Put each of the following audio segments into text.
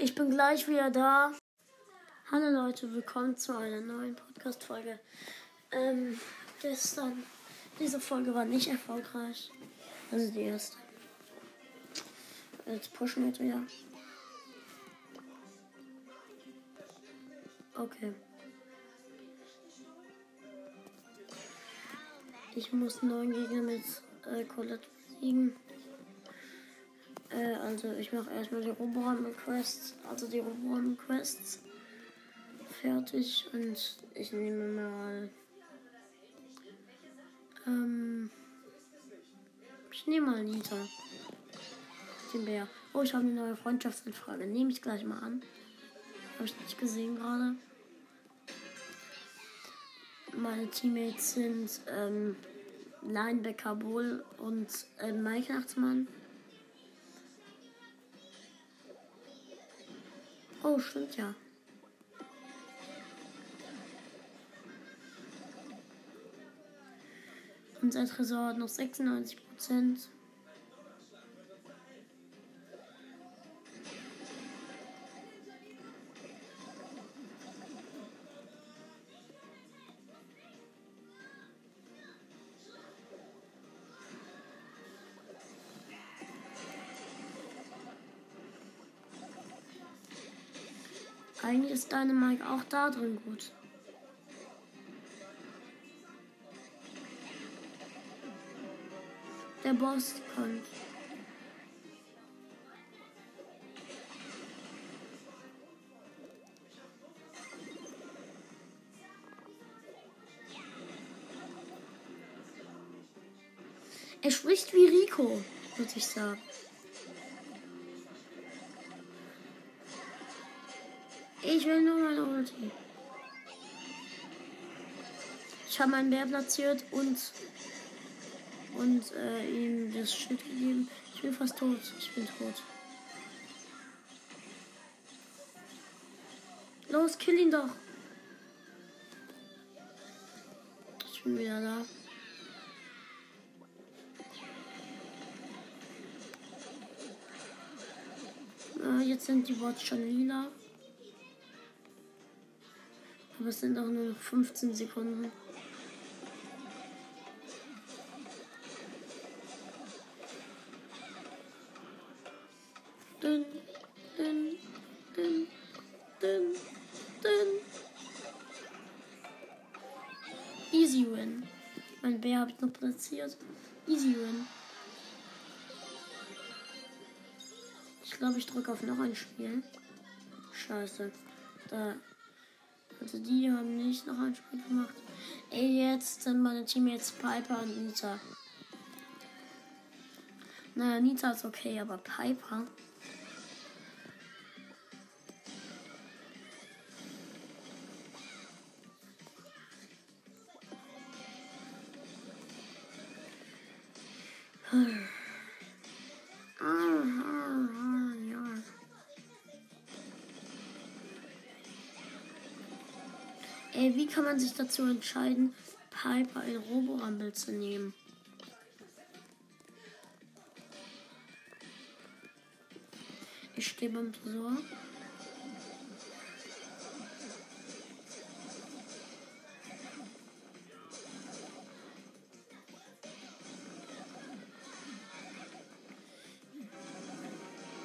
Ich bin gleich wieder da. Hallo Leute, willkommen zu einer neuen Podcast-Folge. Ähm, gestern, diese Folge war nicht erfolgreich. Also die erste. Jetzt pushen wir wieder. Okay. Ich muss neun Gegner mit äh, Colette besiegen. Äh, also ich mache erstmal die Roboraum-Quests, also die Roboraum-Quests fertig und ich nehme mal ähm, ich nehme mal Nita. Den Bär. Oh, ich habe eine neue Freundschaftsanfrage. Nehme ich gleich mal an. Habe ich nicht gesehen gerade. Meine Teammates sind ähm, Linebacker Bull und äh, Mike Nachtsmann. Oh, stimmt ja. Unser Tresor hat noch 96 Prozent. Ist deine Mike auch da drin gut. Der Boss kommt. Er spricht wie Rico, würde ich sagen. Will nur meine Ulti. Ich habe meinen Bär platziert und und äh, ihm das Schild gegeben. Ich bin fast tot. Ich bin tot. Los, kill ihn doch. Ich bin wieder da. Äh, jetzt sind die Bots schon lila. Aber es sind auch nur noch 15 Sekunden. Easy win. Mein Bär habe ich noch platziert. Easy win. Ich glaube, ich drücke auf noch ein Spiel. Scheiße. Da also die haben nicht noch ein Spiel gemacht. Ey, jetzt sind meine Teammates Piper und Nita. Naja, Nita ist okay, aber Piper. Man sich dazu entscheiden, Piper in Roborumble zu nehmen? Ich stehe beim Tresor.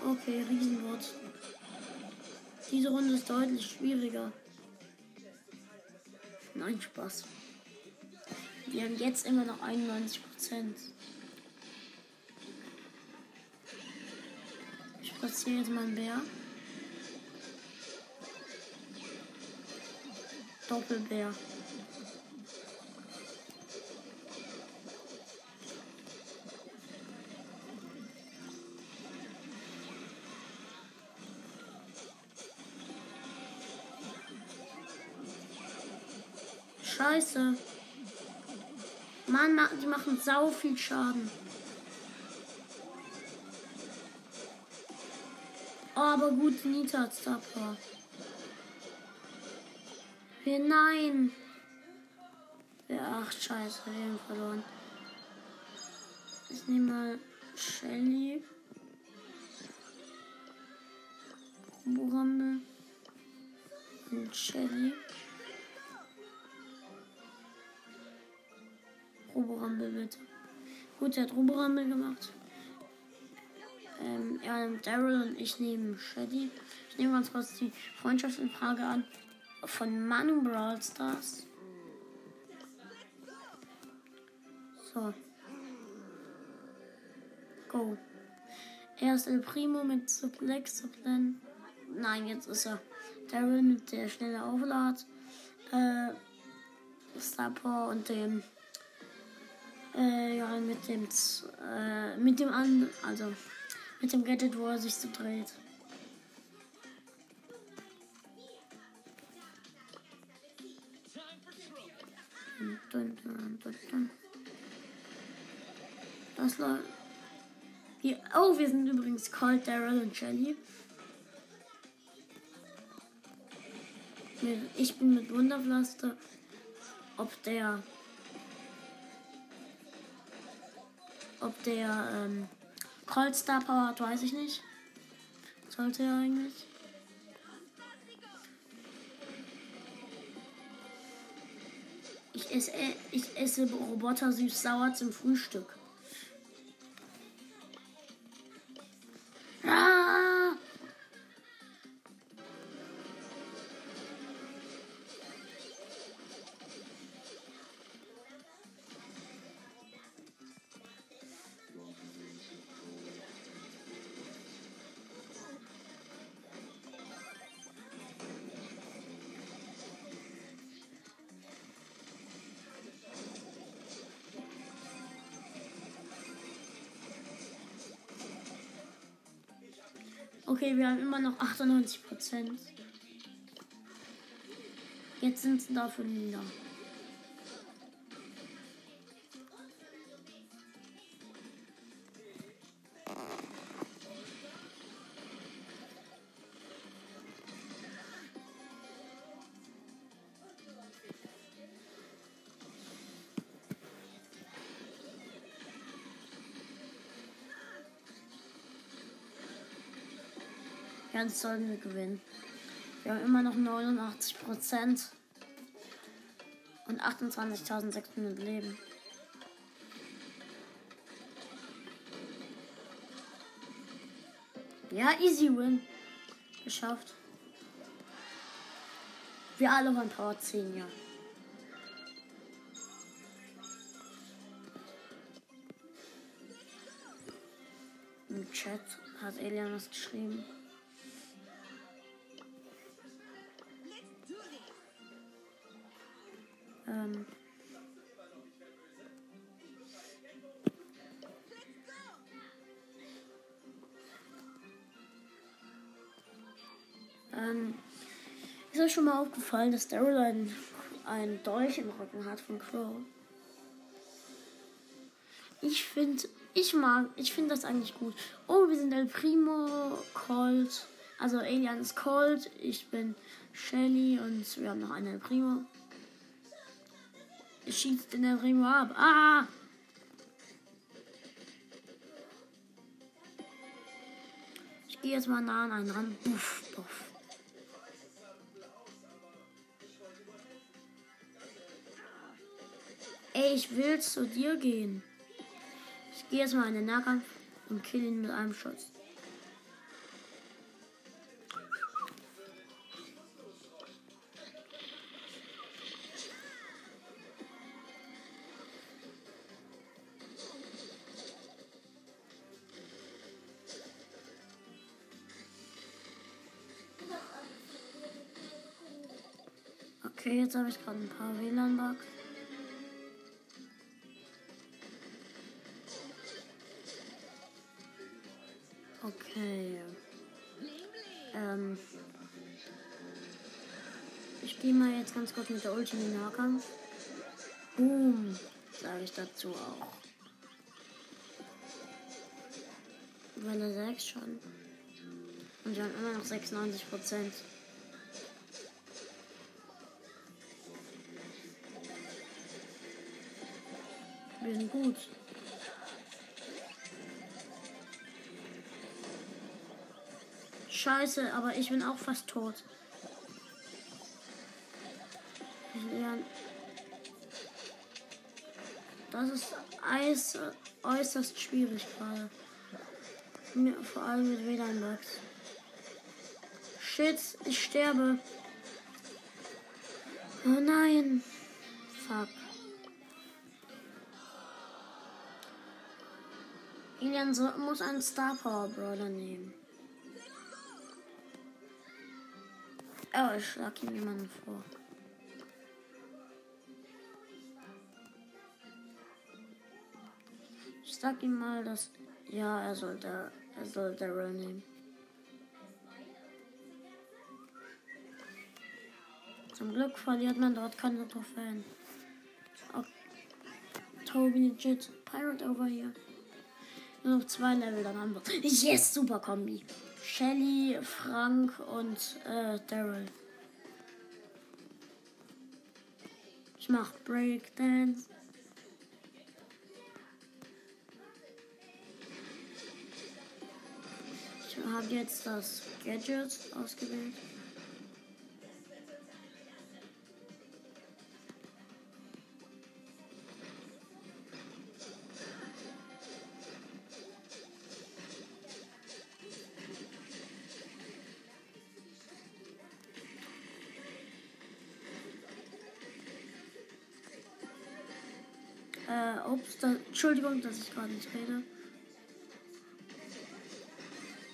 Okay, Riesenwort. Diese Runde ist deutlich schwieriger. Nein, Spaß. Wir haben jetzt immer noch 91 Prozent. Ich platziere jetzt mal einen Bär. Doppelbär. Scheiße. Mann, die machen sau viel Schaden. Oh, aber gut, Nita hat Star. Wir, nein. Ja, ach, scheiße, wir haben verloren. Ich nehme mal Shelly. Roborambe und Shelly. Roborambe bitte. Gut, er hat Roborambe gemacht. Ähm, nimmt Daryl und ich nehme Shelly. Ich nehme ganz kurz die Freundschaftsanfrage an von Manu Brawl Stars. So. Go. Er ist El Primo mit Suplex, Suplen. Nein, jetzt ist er Daryl mit der schnelle Auflad. Äh, Star Power und dem. Äh, ja, mit dem. Äh, mit dem an. Also. Mit dem Gadget, wo er sich so dreht. Das läuft. Hier. Oh, wir sind übrigens Colt, Daryl und Shelly. Ich bin mit Wunderpflaster. Ob der. Ob der ähm, Cold Star Power hat, weiß ich nicht. Sollte er eigentlich. Ich esse, ich esse Roboter süß-sauer zum Frühstück. Okay, wir haben immer noch 98 Prozent. Jetzt sind es dafür lila. Ganz sollten wir gewinnen. Wir haben immer noch 89 Prozent und 28.600 Leben. Ja, easy win. Geschafft. Wir alle waren Power 10, ja. Im Chat hat Elian was geschrieben. Mal aufgefallen, dass Daryl ein, ein Dolch im Rücken hat von Crow? Ich finde, ich mag, ich finde das eigentlich gut. Oh, wir sind El Primo, Colt. Also Alien ist Colt, ich bin Shelly und wir haben noch einen El Primo. Schießt den El Primo ab. Ah! Ich gehe jetzt mal nah an einen ran. Buff, buff. Ey, ich will zu dir gehen. Ich gehe jetzt mal in den Nahkampf und kill ihn mit einem Schuss. Okay, jetzt habe ich gerade ein paar WLAN-Bugs. Ganz kurz mit der Ulti in den Nahkampf. Boom, sage ich dazu auch. Welle 6 schon. Und wir haben immer noch 96 Prozent. Wir sind gut. Scheiße, aber ich bin auch fast tot. Das ist äußerst schwierig gerade. Vor allem mit WLAN-Bugs. Shit, ich sterbe. Oh nein. Fuck. Ilian so, muss einen Star Power Brawler nehmen. Oh, ich schlag ihm jemanden vor. Sag ihm mal, dass. Ja, er sollte. Er soll Daryl nehmen. Zum Glück verliert man dort keine Trophäen. Oh, Toby legit. Pirate over here. Nur noch zwei Level, dann haben wir. Yes, super Kombi. Shelly, Frank und äh, Daryl. Ich mach Breakdance. Habe jetzt das Gadget ausgewählt. Äh, ups, da, Entschuldigung, dass ich gerade nicht rede.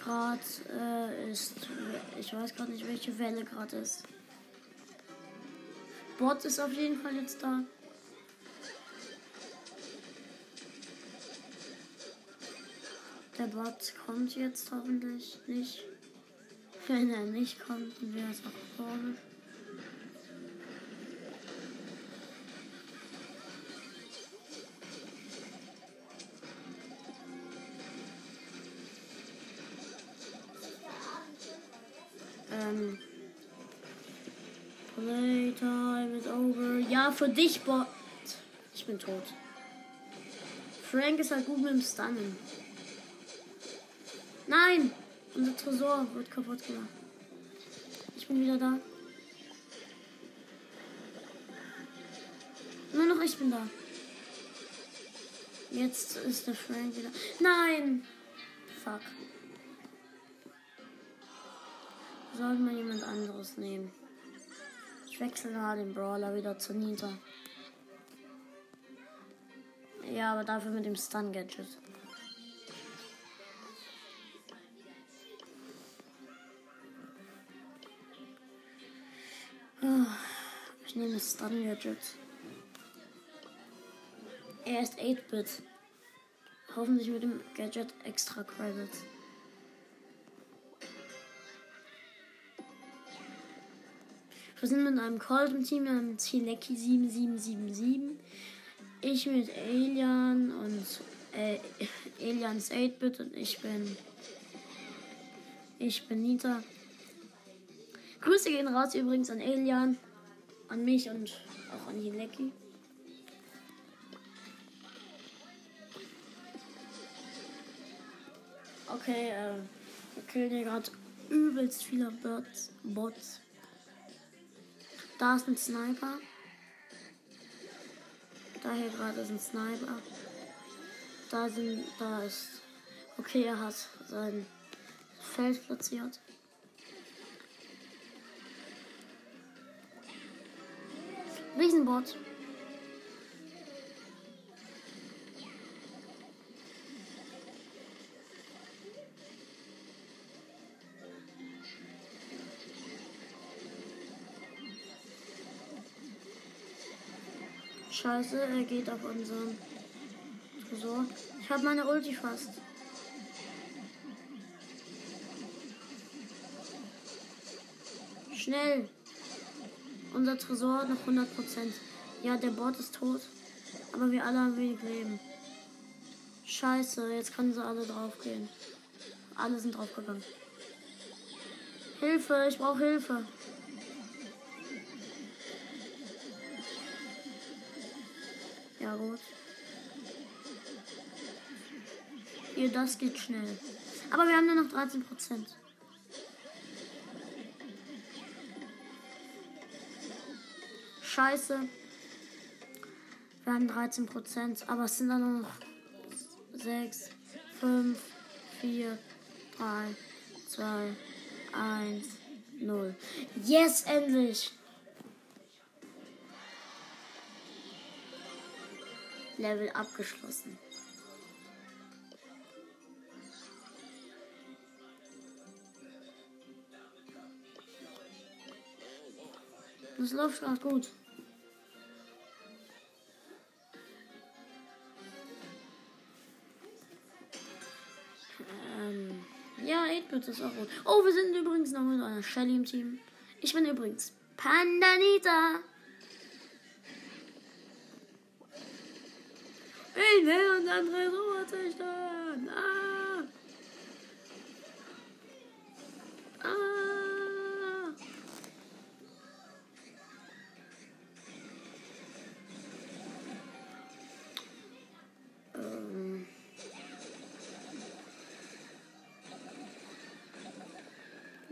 Gerade äh, ist, ich weiß gerade nicht, welche Welle gerade ist. Bot ist auf jeden Fall jetzt da. Der Bot kommt jetzt hoffentlich nicht. Wenn er nicht kommt, wäre es auch traurig. Für dich, Bot. Ich bin tot. Frank ist halt gut mit dem Stunnen. Nein! Unser Tresor wird kaputt gemacht. Ich bin wieder da. Nur noch ich bin da. Jetzt ist der Frank wieder. Nein! Fuck. Sollte man jemand anderes nehmen. Ich wechsle mal den Brawler wieder zu Nita. Ja, aber dafür mit dem Stun Gadget. Ah, Ich nehme das Stun Gadget. Er ist 8-Bit. Hoffentlich mit dem Gadget extra Credits. Wir sind mit einem Colt im Team, wir haben Zilecki 7777. Ich mit Alien und äh, Alien ist 8-Bit und ich bin. Ich bin Nita. Grüße gehen raus übrigens an Alien, an mich und auch an Hilecki. Okay, äh, wir killen hier gerade übelst viele Bots. Bots. Da ist ein Sniper. Da hier gerade ist ein Sniper. Da sind, da ist. Okay, er hat sein Feld platziert. Riesenbot. Scheiße, er geht auf unseren Tresor. Ich habe meine Ulti fast. Schnell. Unser Tresor noch 100%. Ja, der Bot ist tot. Aber wir alle haben wenig Leben. Scheiße, jetzt können sie alle draufgehen. Alle sind draufgegangen. Hilfe, ich brauche Hilfe. Gyros. Ja, das geht schnell. Aber wir haben nur noch 13 Prozent. Scheiße. Wir haben 13 Prozent, aber es sind dann nur noch 6, 5, 4, 3, 2, 1, 0. Yes, endlich! Level abgeschlossen. Das läuft gerade gut. Ähm, ja, 8-Bit ist auch gut. Oh, wir sind übrigens noch mit einer Shelly im Team. Ich bin übrigens Pandanita. Ich will uns andere Ruhe zerstören. Ah. Ah. Ähm.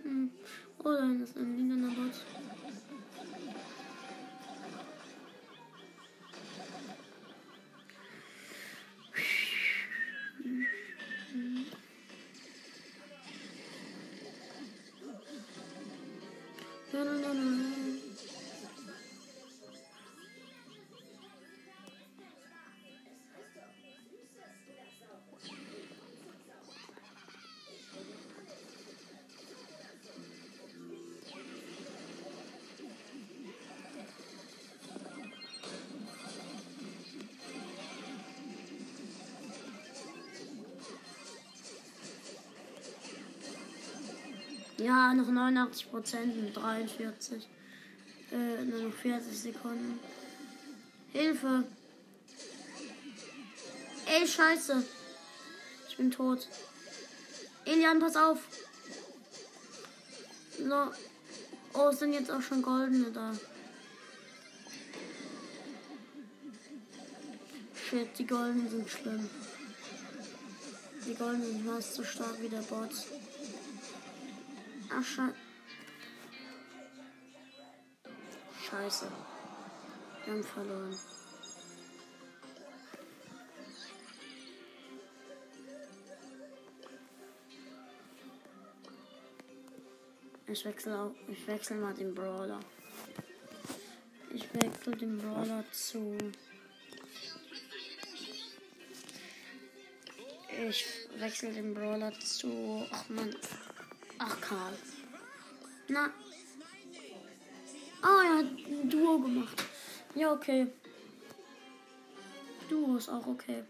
Hm. Ja, noch 89 Prozent mit 43. Äh, nur noch 40 Sekunden. Hilfe! Ey, scheiße! Ich bin tot. Elian, pass auf! No. Oh, sind jetzt auch schon goldene da. Shit, die goldenen sind schlimm. Die goldenen sind fast so stark wie der Bot. Ach, sche Scheiße. Wir haben verloren. Ich wechsle auch, ich wechsle mal den Brawler. Ich wechsle den Brawler zu. Ich wechsle den Brawler zu. Ach man. Ach Karl. Na. Ah, er hat ein Duo gemacht. Ja, okay. Duo ist auch okay.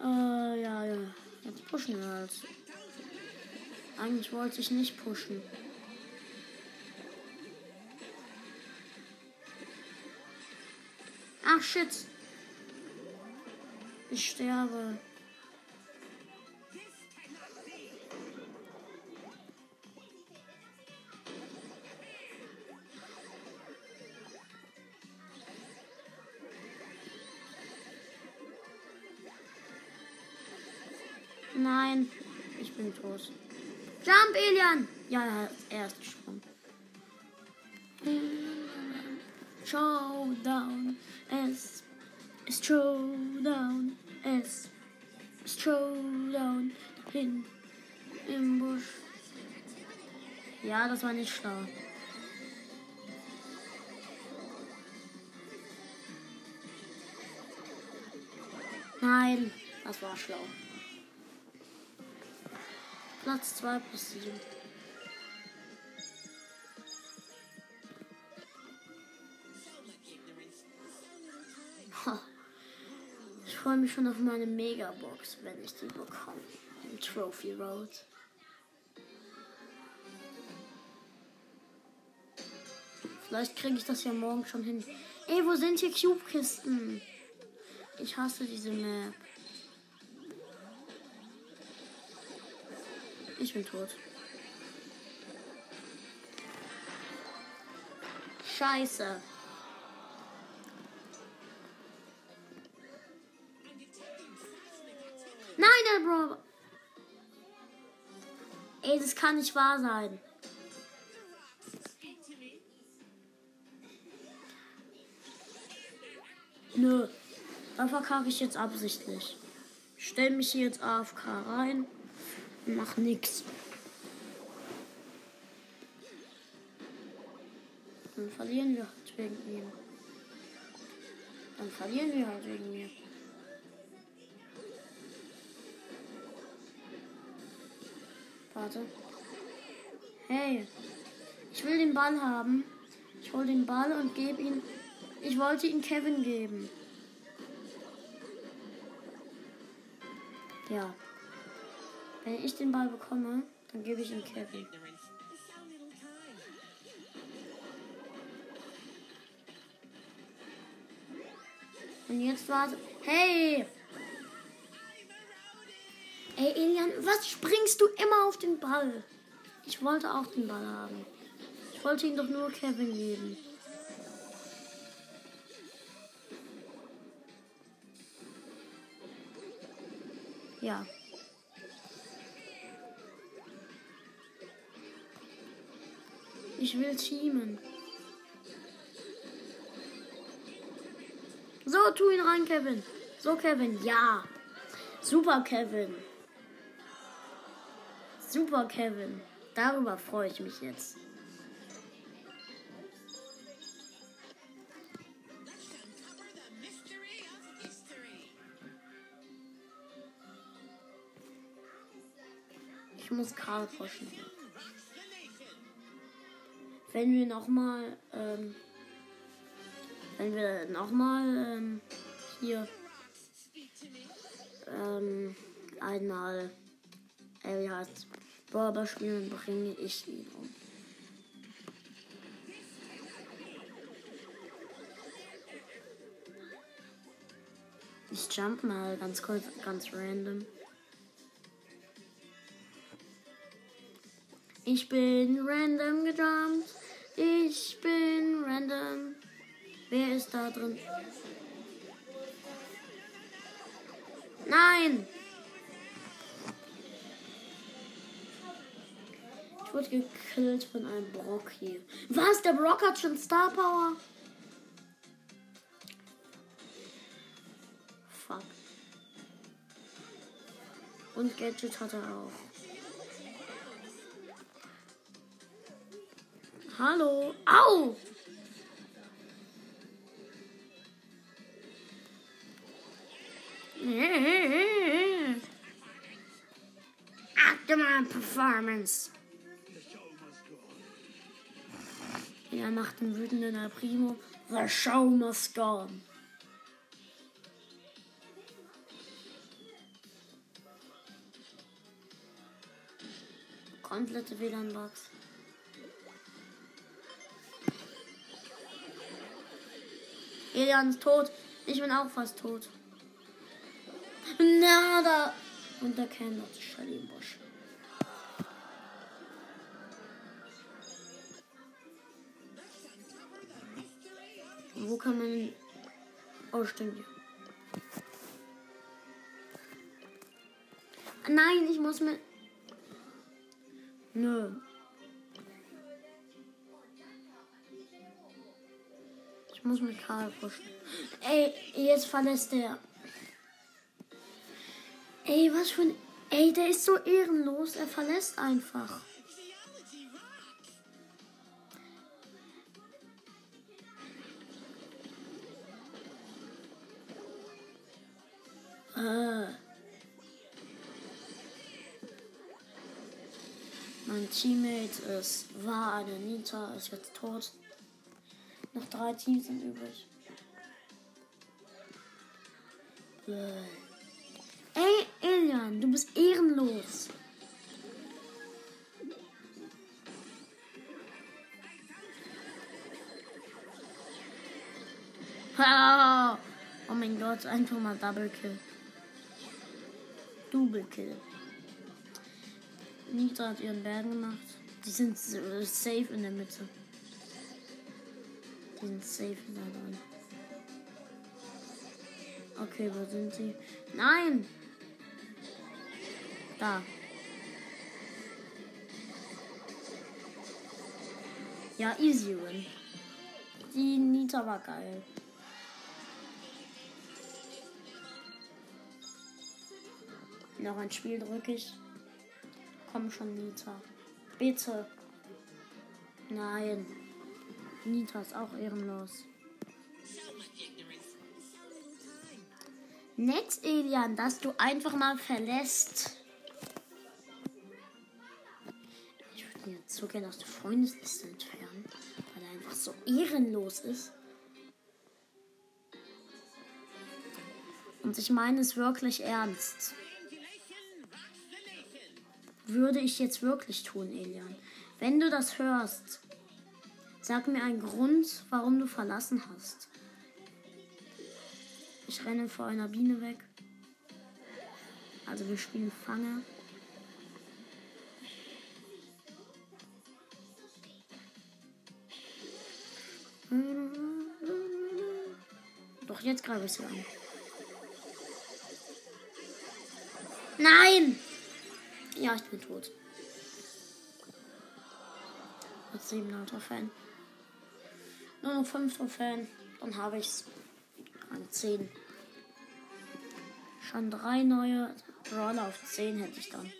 Äh, ja, ja. Jetzt pushen wir halt. Eigentlich wollte ich nicht pushen. Ach shit. Ich sterbe. Tot. Jump, Elian! Ja, er ist gesprungen. Showdown, es ist Showdown, es ist Showdown, hin im Busch. Ja, das war nicht schlau. Nein, das war schlau. Platz 2 plus 7. Ich freue mich schon auf meine Megabox, wenn ich die bekomme. Im Trophy Road. Vielleicht kriege ich das ja morgen schon hin. Ey, wo sind hier Cube-Kisten? Ich hasse diese Map. Ich bin tot. Scheiße. Nein, der Bro. Ey, das kann nicht wahr sein. Nö. da verkaufe ich jetzt absichtlich. Stell mich hier jetzt AFK rein mach nix. Dann verlieren wir halt wegen ihm. Dann verlieren wir halt wegen mir. Warte. Hey. Ich will den Ball haben. Ich hol den Ball und gebe ihn. Ich wollte ihn Kevin geben. Ja. Wenn ich den Ball bekomme, dann gebe ich ihn Kevin. Und jetzt warte. Hey! Ey, Elian, was springst du immer auf den Ball? Ich wollte auch den Ball haben. Ich wollte ihn doch nur Kevin geben. Ja. Ich will teamen. So, tu ihn rein, Kevin. So, Kevin. Ja. Super, Kevin. Super, Kevin. Darüber freue ich mich jetzt. Ich muss Karl pushen. Wenn wir nochmal, ähm, wenn wir nochmal, ähm, hier, ähm, einmal, äh, ja, Barber spielen, bringe ich ihn um. Ich jump mal ganz kurz, ganz random. Ich bin random gejumpt. Ich bin random. Wer ist da drin? Nein! Ich wurde gekillt von einem Brock hier. Was? Der Brock hat schon Star Power? Fuck. Und Gadget hat er auch. Hallo. Au! Optimal Performance. Er macht den wütenden El Primo. The show must go on. Komplette WLAN-Bugs. Elian ist tot. Ich bin auch fast tot. Nada. Und da käme noch die Shelly im Busch. Wo kann man. Oh, stimmt. Nein, ich muss mir. Nö. Ich muss mit Karl pushen. Ey, jetzt verlässt er. Ey, was für ein. Ey, der ist so ehrenlos. Er verlässt einfach. Äh. Mein Teammate ist, war eine Nita, ist jetzt tot. Noch drei Teams sind übrig. Ey, Elian, du bist ehrenlos. Ah, Oh mein Gott, einfach mal Double Kill. Double Kill. Nita hat ihren Bergen gemacht. Die sind safe in der Mitte. Die safe da dran. Okay, wo sind sie? Nein! Da. Ja, easy win. Die Nita war geil. Noch ein Spiel drücke ich. Komm schon, Nita. Bitte. Nein. Nita ist auch ehrenlos. Nett, Elian, dass du einfach mal verlässt. Ich würde mir so gerne aus der Freundesliste entfernen, weil er einfach so ehrenlos ist. Und ich meine es wirklich ernst. Würde ich jetzt wirklich tun, Elian. Wenn du das hörst, sag mir einen Grund, warum du verlassen hast. Ich renne vor einer Biene weg. Also wir spielen Fange. Doch jetzt greife ich sie an. Nein! Ja, ich bin tot. Mit 7 Trophäen. Nur noch 5 Trophäen. Dann habe ich's. An 10. Schon drei neue Brawler auf 10 hätte ich dann.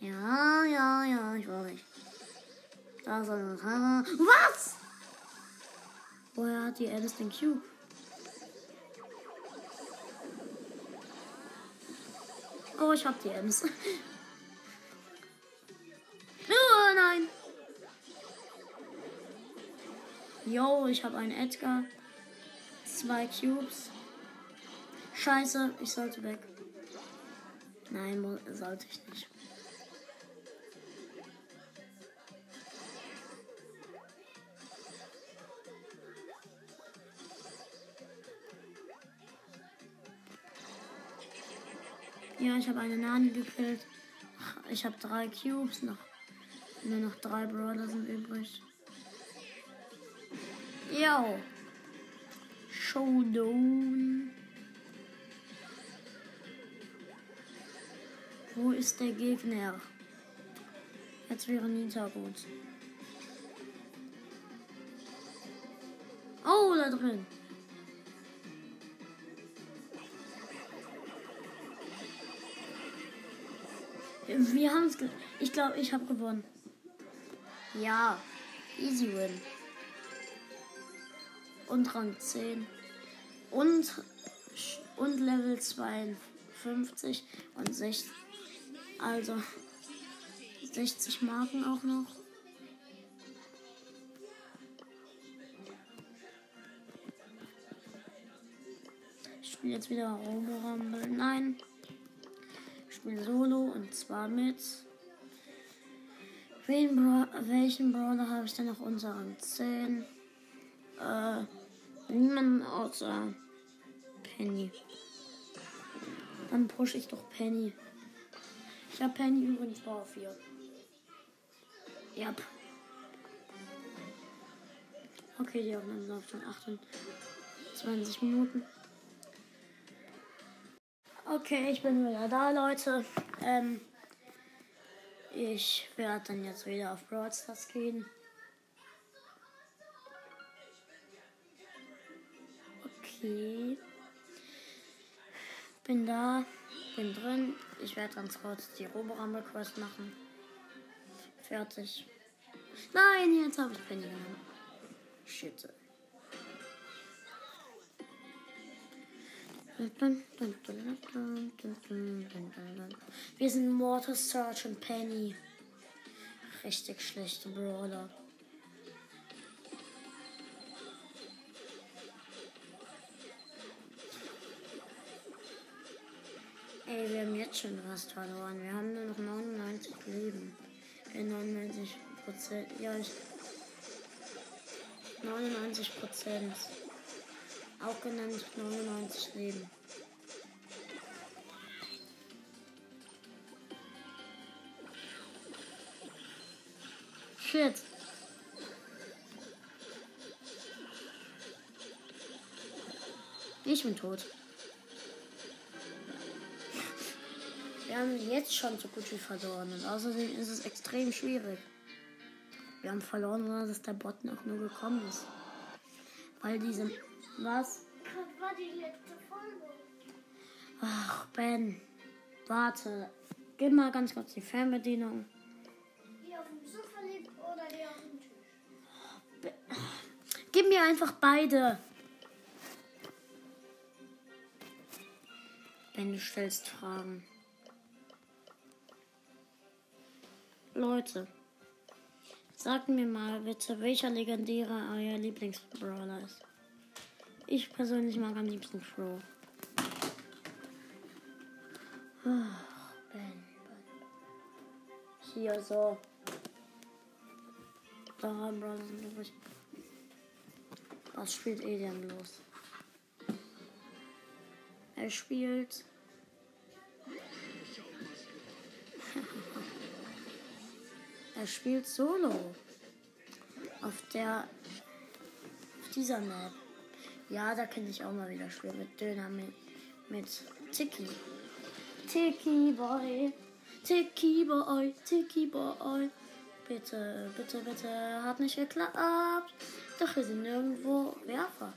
Ja, ja, ja, ich weiß nicht. Da soll. Was? Woher hat die Alice den Cube? Oh, ich hab die Ems. oh nein. Yo, ich habe einen Edgar. Zwei Cubes. Scheiße, ich sollte weg. Nein, sollte ich nicht. Ja, ich habe eine Nani gekillt. Ich habe drei Cubes. Noch, nur noch drei Brawler sind übrig. Yo. Showdown. Wo ist der Gegner? Jetzt wäre Nita gut. Oh, da drin. Wir haben es. Ich glaube, ich habe gewonnen. Ja, easy win. Und Rang 10. Und, und Level 52 und 60. Also 60 Marken auch noch. Ich spiele jetzt wieder Robo Rumble. Nein spiele Solo und zwar mit. Bra welchen Brawler habe ich denn noch unter Rang 10? Äh, niemand außer Penny. Dann pushe ich doch Penny. Ich habe Penny übrigens Bau 4. Yep. Okay, die Aufnahme läuft schon 28 Minuten. Okay, ich bin wieder da, Leute. Ähm, ich werde dann jetzt wieder auf Broadstars gehen. Okay. Bin da, bin drin. Ich werde ganz kurz die Roboramble Quest machen. Fertig. Nein, jetzt habe ich Penny genommen. Shit. Wir sind Mortal Search und Penny. Richtig schlechte Brawler. Ey, wir haben jetzt schon was verloren. Wir haben nur noch 99 Leben. Äh, 99 Prozent. Ja, ich. 99 Prozent. Auch genannt 99 Leben. Shit. Ich bin tot. Wir haben jetzt schon so gut wie verloren und außerdem ist es extrem schwierig. Wir haben verloren, sondern dass der Bot noch nur gekommen ist. Weil diese. Was? Das war die letzte Folge. Ach, Ben. Warte. Gib mal ganz kurz die Fernbedienung. Die auf dem Sofa liegt oder die auf dem Tisch. Gib mir einfach beide. Ben, du stellst Fragen. Leute, sagt mir mal bitte, welcher legendäre euer Lieblingsbrawler ist. Ich persönlich mag am liebsten Crow. Ach, Ben. Hier so. Da, Brawler sind übrig. Was spielt Alien los? Er spielt. er spielt Solo. Auf der. Auf dieser Map. Ja, da kenne ich auch mal wieder spielen mit Döner mit, mit Tiki. Tiki Boy. Tiki Boy. Tiki Boy. Bitte, bitte, bitte. Hat nicht geklappt. Doch wir sind nirgendwo Werfer,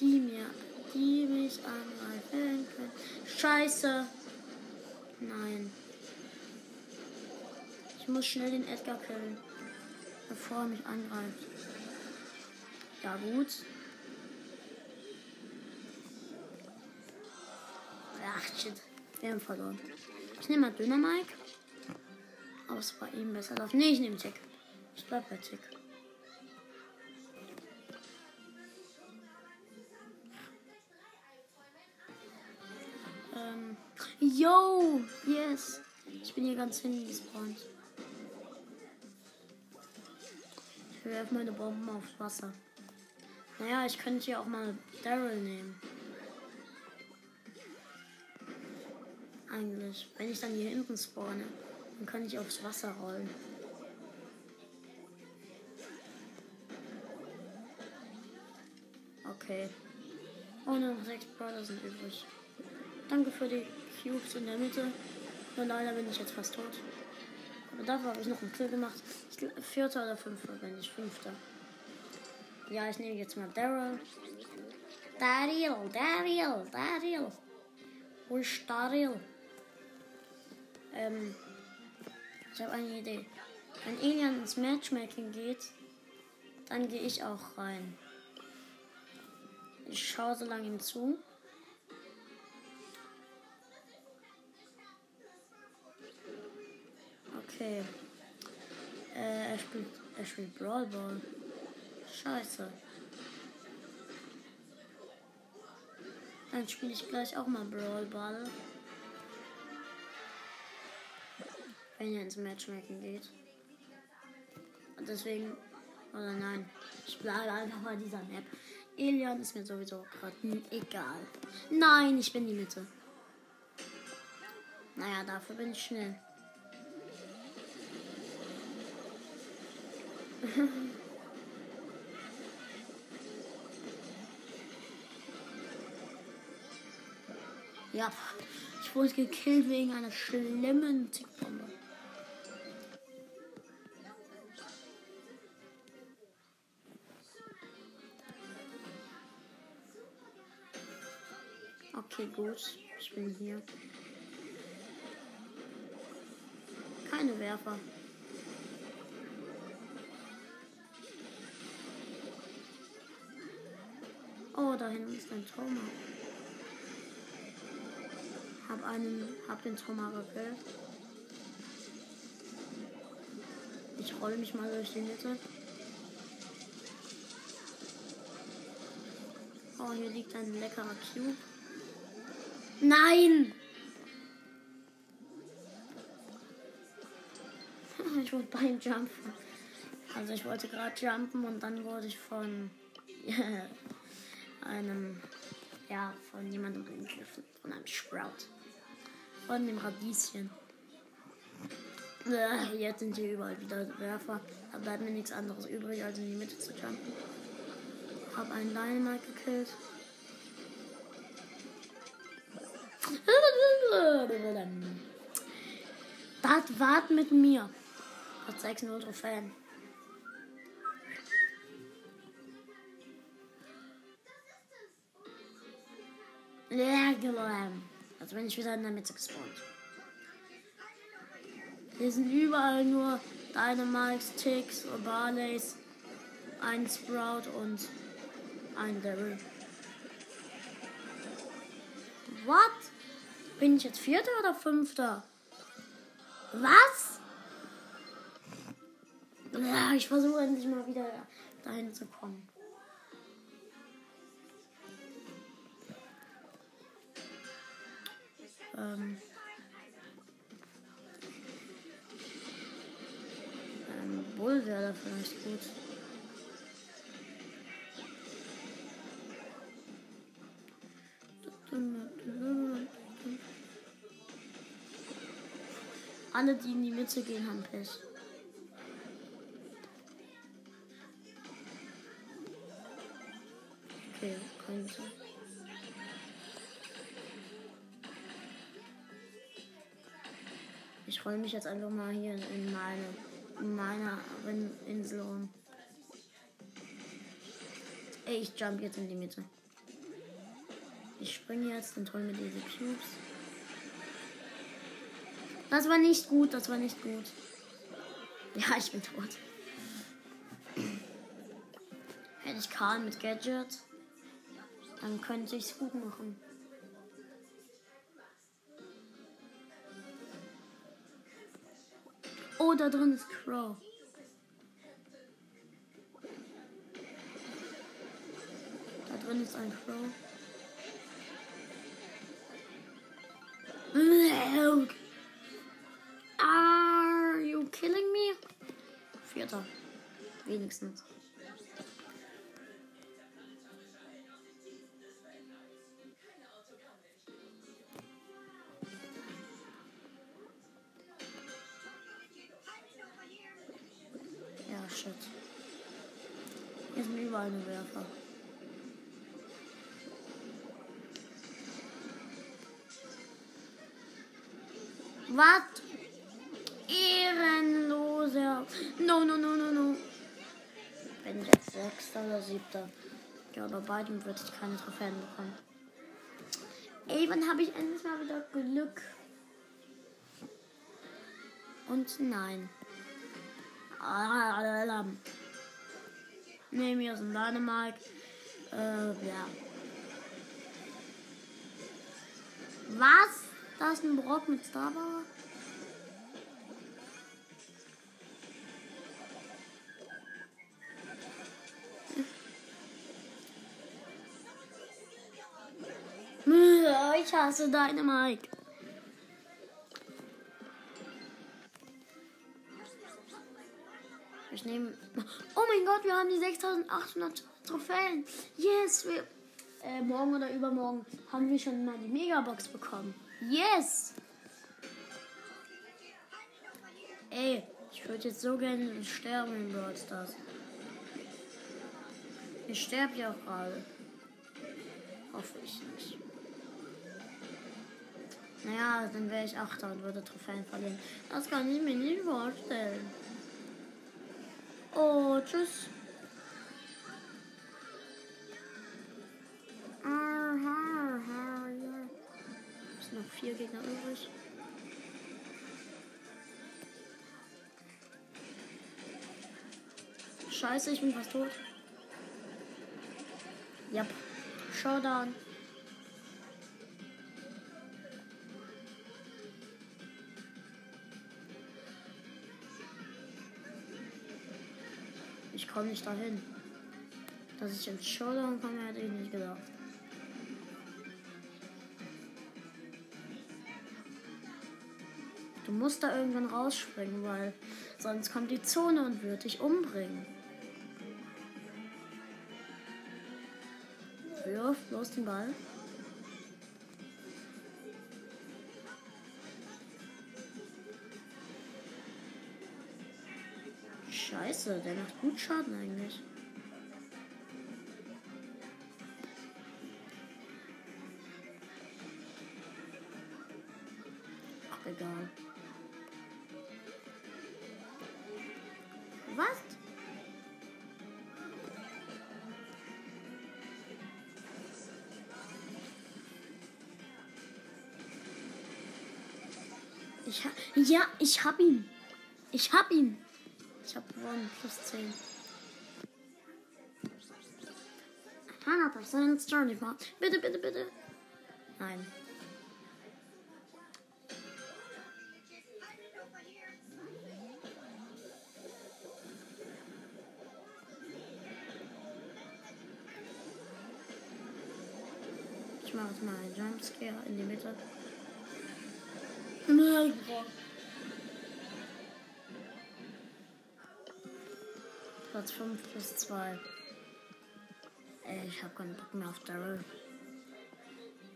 die mir, die mich angreifen können. Scheiße. Nein. Ich muss schnell den Edgar killen, bevor er mich angreift. Ja gut. Ach shit. Wir haben verloren. Ich nehme mal Döner Mike. Aber es bei ihm besser läuft. Nee, ich nehme Tick. Ich bleib bei Tick. Ähm. Yo! Yes! Ich bin hier ganz hinten gespawnt. Ich werfe meine Bomben aufs Wasser. Naja, ich könnte hier auch mal Daryl nehmen. Eigentlich. Wenn ich dann hier hinten spawne, dann kann ich aufs Wasser rollen. Okay. Oh, nur noch sechs Brawler sind übrig. Danke für die Cubes in der Mitte. Nur leider bin ich jetzt fast tot. Aber dafür habe ich noch einen Kill gemacht. Ich, gl- vierter oder fünfter, wenn nicht fünfter. Ja, ich nehme jetzt mal Daryl. Daryl, Daryl, Daryl. Wo ist Daryl? Ähm, ich habe eine Idee. Wenn Alien ins Matchmaking geht, dann gehe ich auch rein. Ich schaue so lange ihm zu. Okay. Äh, er spielt, er spielt Brawl Ball. Scheiße. Dann spiele ich gleich auch mal Brawl Ball. Wenn er ins Matchmaking geht. Und deswegen. Oder nein. Ich bleibe einfach bei dieser Map. Elian ist mir sowieso gerade egal. Nein, ich bin die Mitte. Naja, dafür bin ich schnell. ja, ich wurde gekillt wegen einer schlimmen Tickbombe. Okay, gut. Ich bin hier. Keine Werfer. Oh, da hinten ist ein Trauma. Hab einen, hab den Trauma gekillt. Ich roll mich mal durch die Mitte. Oh, hier liegt ein leckerer Cube. Nein! Ich wollte beim Jumpen. Also ich wollte gerade jumpen und dann wurde ich von einem, ja, von jemandem angegriffen. Von einem Sprout. Von dem Radieschen. Äh, Jetzt sind hier überall wieder Werfer. Da bleibt mir nichts anderes übrig, als in die Mitte zu jumpen. Hab einen Dynamite gekillt. Das wart mit mir. Hat 6 0 Fan. Ja, geräumt. Also bin ich wieder in der Mitte gespawnt. Hier sind überall nur Dynamites, Ticks und Barleys, ein Sprout und ein Daryl. What? Bin ich jetzt Vierter oder Fünfter? Was? Ja, ich versuche endlich mal wieder dahin zu kommen. Ähm. Ähm, Bull wäre da vielleicht gut. Alle, die in die Mitte gehen, haben Pech. Okay, Mitte. Ich freue mich jetzt einfach mal hier in meine in meiner Insel um. Ey, ich jump jetzt in die Mitte. Ich springe jetzt und hole mir diese Cubes. Das war nicht gut, das war nicht gut. Ja, ich bin tot. Hätte ich Karl mit Gadget, dann könnte ich es gut machen. Oh, da drin ist Crow. Da drin ist ein Crow. Vierter. Wenigstens. Ja, shit. Hier sind überall eine Werfer. Was? No, no, no, no, no. Bin jetzt Sechster oder Siebter? Ja, bei beiden würde ich keine Trophäen bekommen. Ey, wann habe ich endlich mal wieder Glück? Und nein. Ne, mir ist ein Dynamite. Äh, ja. Was? Da ist ein Brock mit Starpower. Ich hasse deine Mike. Ich nehme. Oh mein Gott, wir haben die 6800 Trophäen. Yes, wir. Äh, morgen oder übermorgen haben wir schon mal die Megabox bekommen. Yes! Ey, ich würde jetzt so gerne sterben in Brawl Stars. Ich sterbe ja auch gerade. Hoffe ich nicht. Naja, dann wäre ich Achter und würde Trophäen verlieren. Das kann ich mir nicht vorstellen. Oh, tschüss. Es sind noch vier Gegner übrig. Scheiße, ich bin fast tot. Yep. Showdown. Komme nicht dahin. Dass ich ins Showdown komme, hätte ich nicht gedacht. Du musst da irgendwann rausspringen, weil sonst kommt die Zone und wird dich umbringen. Wirf los den Ball. Scheiße, der macht gut Schaden eigentlich. Ach, egal. Was? Ich ha ja, ich hab ihn. Ich hab ihn. Ich hab gewonnen. Plus 10. 100% Journey Mode. Bitte, bitte, bitte. Nein. Ich mache jetzt mal einen Jumpscare in die Mitte. Nein. Platz 5 plus 2. Ey, ich hab keinen Bock mehr auf Daryl.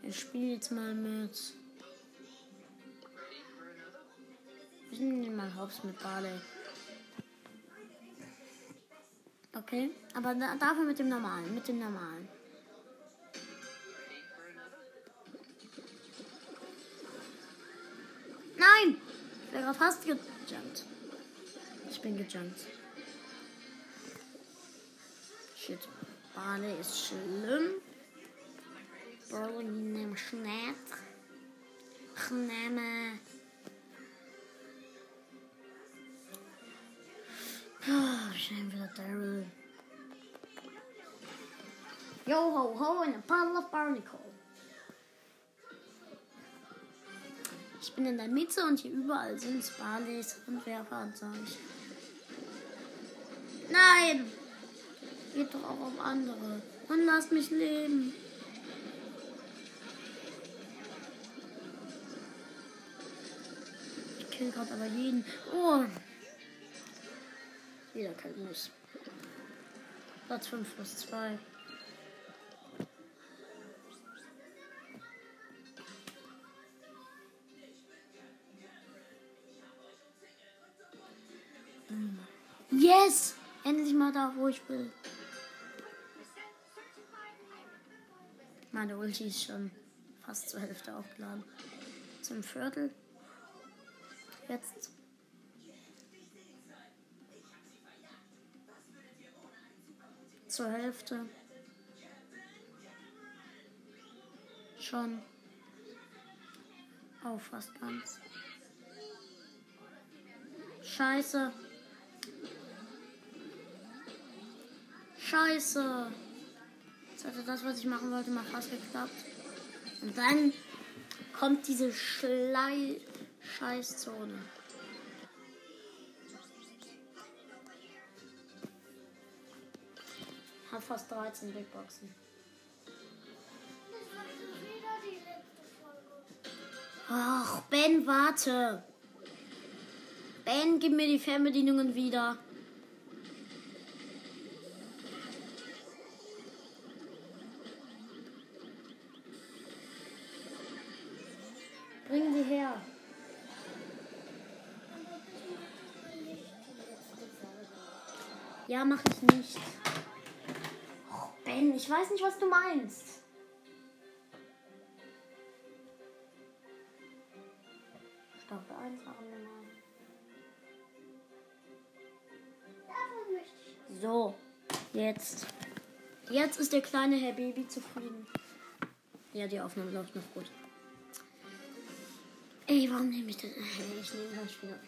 Ich spiele jetzt mal mit. Ich nehme mal Hops mit Barley. Okay, aber da, dafür mit dem normalen, mit dem normalen. Nein! Ich wäre fast gejumpt. Ich bin gejumpt. Shit. Barley ist schlimm. Barley nimmt Schnitt. Ich nehme. Ich nehme wieder Daryl. Yo ho ho and a bottle of barnacle. Ich bin in der Mitte und hier überall sind Barleys und Werfer und solch. Nein! Geht doch auch auf andere. Dann lasst mich leben. Ich kill gerade aber jeden. Oh! Jeder killt mich. Platz 5 plus 2. Yes! Endlich mal da, wo ich will. Meine Ulti ist schon fast zur Hälfte aufgeladen. Zum Viertel. Jetzt. Zur Hälfte. Schon. Auch fast ganz. Scheiße. Scheiße. Hatte das, was ich machen wollte, mal fast geklappt. Und dann kommt diese Schlei Scheißzone. Hab fast 13 Big Boxen. Ach, Ben, warte. Ben, gib mir die Fernbedienungen wieder. Ja, mach ich nicht. Och, ben, ich weiß nicht, was du meinst. Staffel 1 machen wir mal. So, jetzt. Jetzt ist der kleine Herr Baby zufrieden. Ja, die Aufnahme läuft noch gut. Ey, warum nehme ich das? Ich nehme gleich wieder.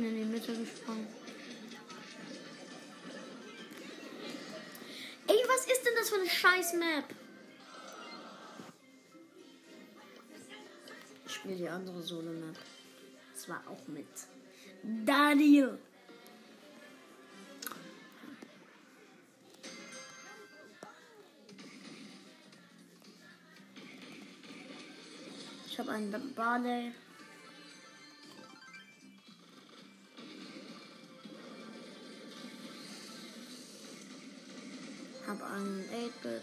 Bin in die Mitte gesprungen. Ey, was ist denn das für eine scheiß Map? Ich spiele die andere Solo-Map. Das war auch mit Daniel. Ich habe einen Barley. Einen 8-Bit.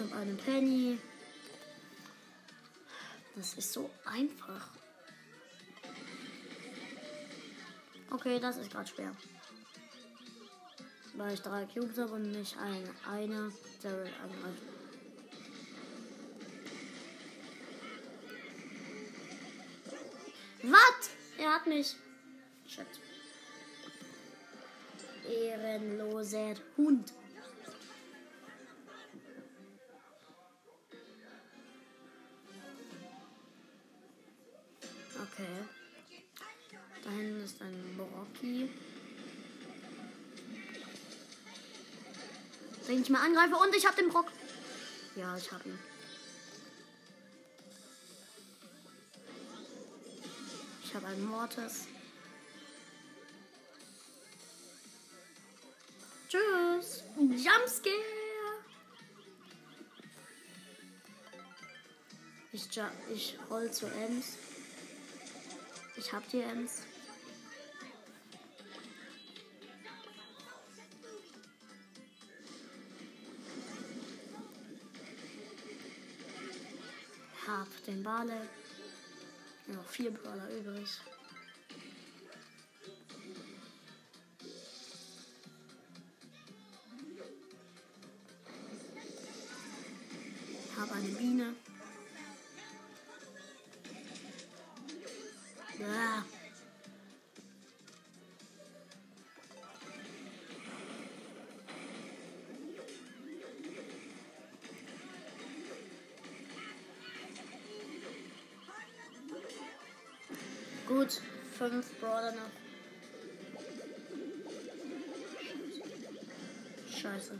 Habe einen Penny. Das ist so einfach. Okay, das ist gerade schwer. Weil ich drei Cubes habe und nicht ein, einer Daryl angreift. Was? Er hat mich. Shit. Ehrenloser Hund. Okay. Da hinten ist ein Brocki. Den ich mal angreife und ich hab den Brock. Ja, ich hab ihn. Ich habe einen Mortis. Jumpscare. Ich, ju- ich roll zu Ems. Ich hab die Ems. Hab den Barley. Noch vier Brawler übrig. Eine Biene. Ja. Gut, fünf Brawler noch. Scheiße.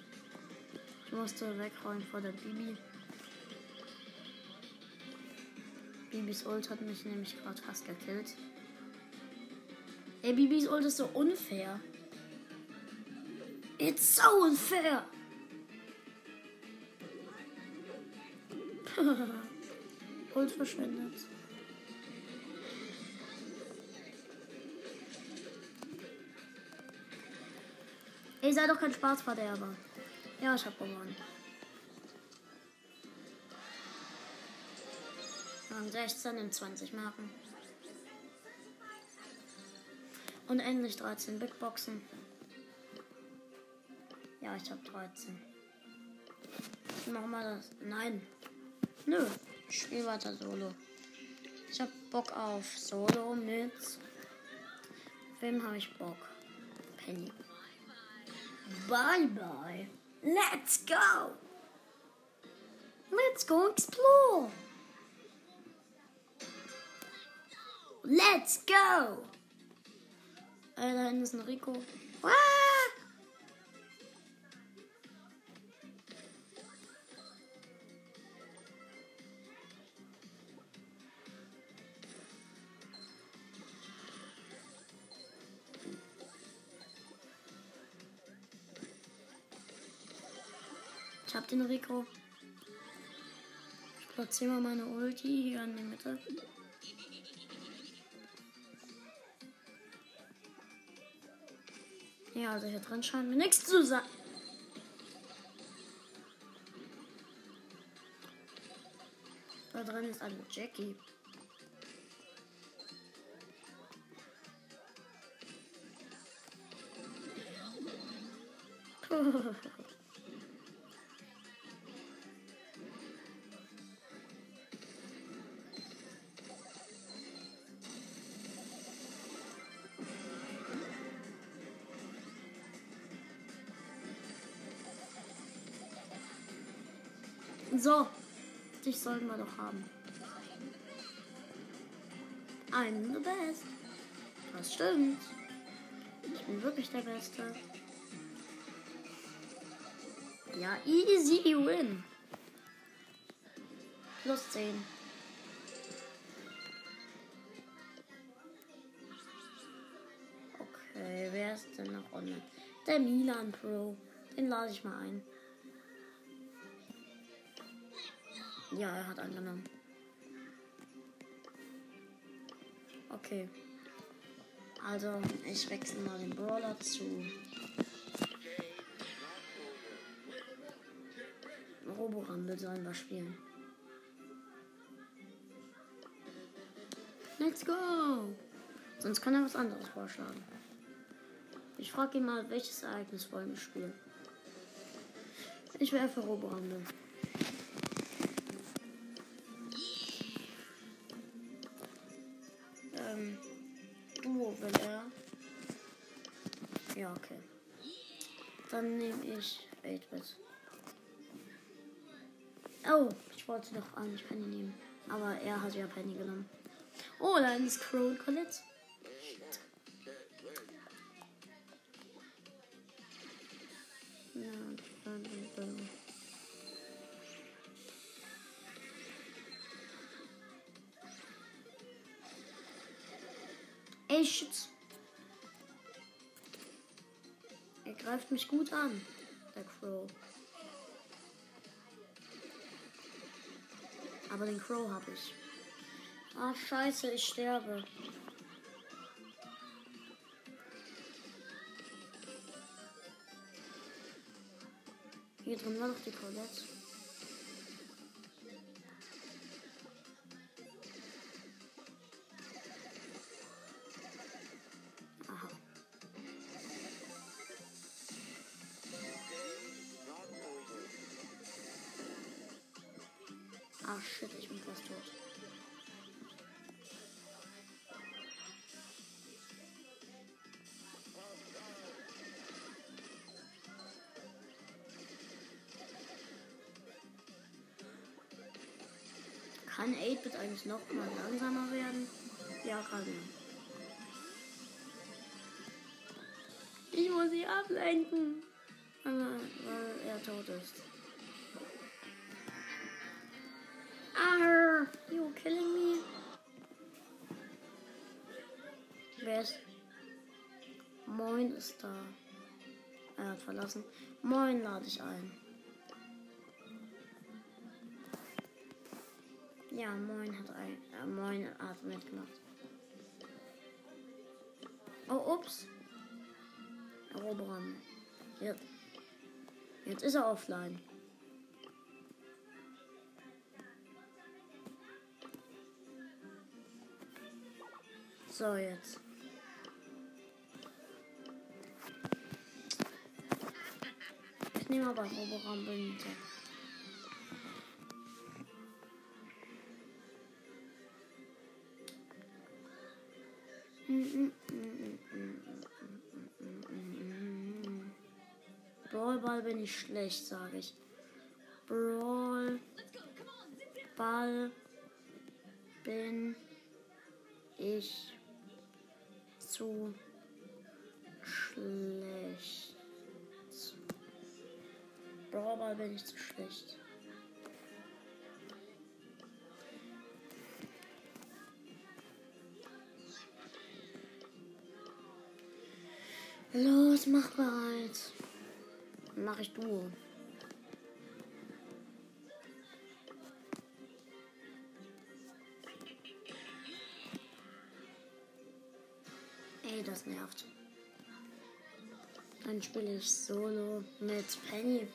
Ich musste wegrollen vor der Bibi. Bibis Ult hat mich nämlich gerade fast gekillt. Ey, Bibis Ult ist so unfair. It's so unfair. Ult verschwendet. Ey, sei doch kein Spaßverderber. Ja, ich hab gewonnen. Rang 16 in 20 Marken. Und endlich 13 Big Boxen. Ja, ich hab 13. Ich mach mal das. Nein. Nö. Ich spiel weiter Solo. Ich hab Bock auf Solo mit. Wem habe ich Bock? Penny. Bye bye. Let's go. Let's go explore. Let's go. Äh, da hinten ist ein Rico. Ah! Ich hab den Rico. Ich platziere mal meine Ulti hier in die Mitte. Ja, also hier drin scheint mir nichts zu sein. Da drin ist eine Jackie. So, dich sollten wir doch haben. I'm the best. Das stimmt. Ich bin wirklich der Beste. Ja, easy win. Plus 10. Okay, wer ist denn noch online? Der Milan Pro. Den lade ich mal ein. Ja, er hat angenommen. Okay. Also, ich wechsle mal den Brawler zu Roborumble sollen wir spielen. Let's go! Sonst kann er was anderes vorschlagen. Ich frage ihn mal, welches Ereignis wollen wir spielen. Ich wäre für. Dann nehme ich 8-Bit. Oh, ich wollte doch eigentlich Penny nehmen. Aber er hat ja Penny genommen. Oh, da ist Crow Colette. Mich gut an, der Crow. Aber den Crow habe ich. Ah, scheiße, ich sterbe. Hier drin war noch die Colette. 8-Bit eigentlich noch mal langsamer werden? Ja, kann er. Ich muss sie ablenken. Weil er tot ist. Arr, you killing me? Wer ist? Moin ist da. Er hat verlassen. Moin lade ich ein. Ja, Moin hat ein. Äh, Moin hat mitgemacht. Oh, ups. Eroberer. Jetzt. Jetzt ist er offline. So, jetzt. Ich nehme aber Roboram mit. Ich schlecht, sage ich. Brawl Ball bin ich zu schlecht. Brawlball bin ich zu schlecht. Los, mach bereit. Dann mach ich Duo. Ey, das nervt. Dann spiele ich Solo mit Penny.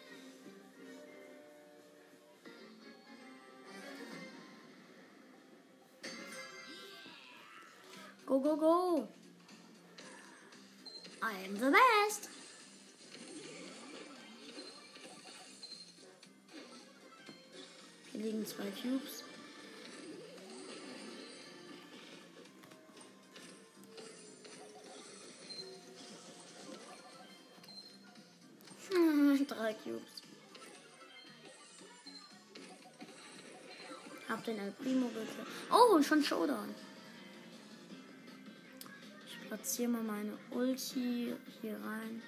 Go, go, go! I am the best! Liegen zwei Cubes. Hm, Drei Cubes. Hab den El Primo gekillt. Oh, schon Showdown. Ich platziere mal meine Ulti hier rein.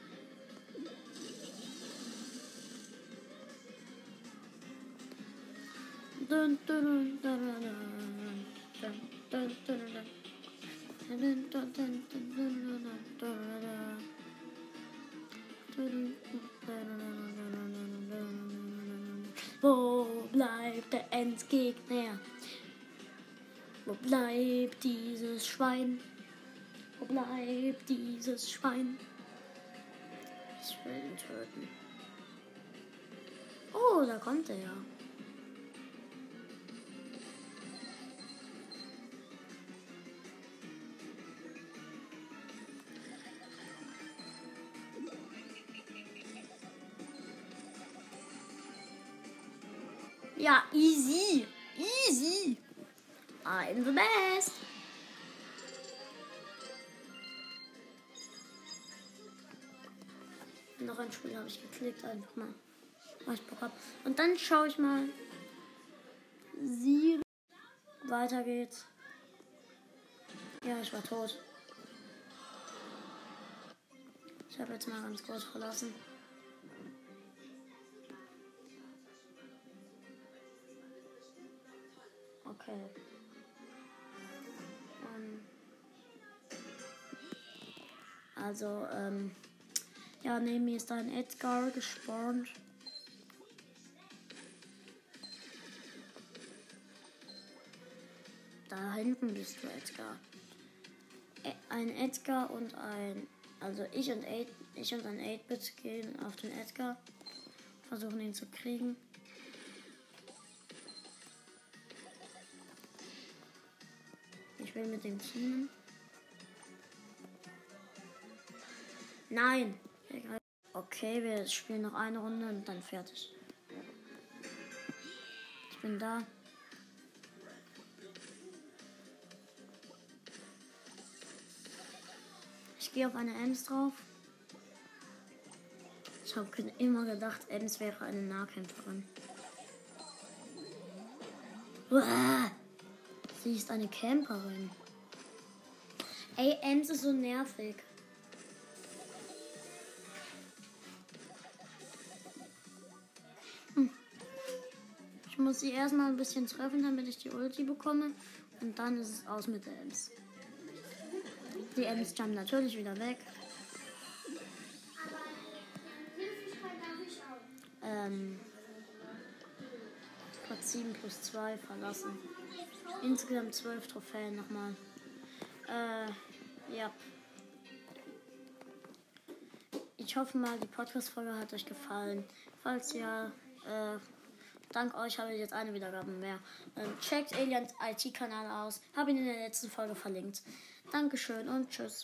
Wo bleibt der Endgegner? Wo bleibt dieses Schwein? Wo bleibt dieses Schwein? Ich will ihn töten. Oh, da kommt er ja. Ja, easy. Easy. I'm the best. noch ein Spiel habe ich geklickt, einfach mal. Was ich Bock hab. Und dann schaue ich mal. Sie. Weiter geht's. Ja, ich war tot. Ich habe jetzt mal ganz kurz verlassen. Okay. Ähm. Also, ähm. Ja, neben mir ist ein Edgar gespawnt. Da hinten bist du, Edgar. E- Ein Edgar und ein. Also ich und, 8, ich und ein 8-Bit gehen auf den Edgar. Versuchen ihn zu kriegen. Will mit dem Team. Nein! Okay, wir spielen noch eine Runde und dann fertig. Ich bin da. Ich gehe auf eine Ems drauf. Ich habe immer gedacht, Ems wäre eine Nahkämpferin. Uah, sie ist eine Camperin. Ey, Ems ist so nervig. Hm. Ich muss sie erstmal ein bisschen treffen, damit ich die Ulti bekomme. Und dann ist es aus mit der Ems. Die Ems jumpt natürlich wieder weg. Äh. Ähm, Platz 7 plus 2 verlassen. Insgesamt 12 Trophäen nochmal. Äh, ja. Ich hoffe mal, die Podcast-Folge hat euch gefallen. Falls ja, äh, dank euch habe ich jetzt eine Wiedergabe mehr. Ähm, checkt Aliens IT-Kanal aus. Habe ihn in der letzten Folge verlinkt. Dankeschön und tschüss.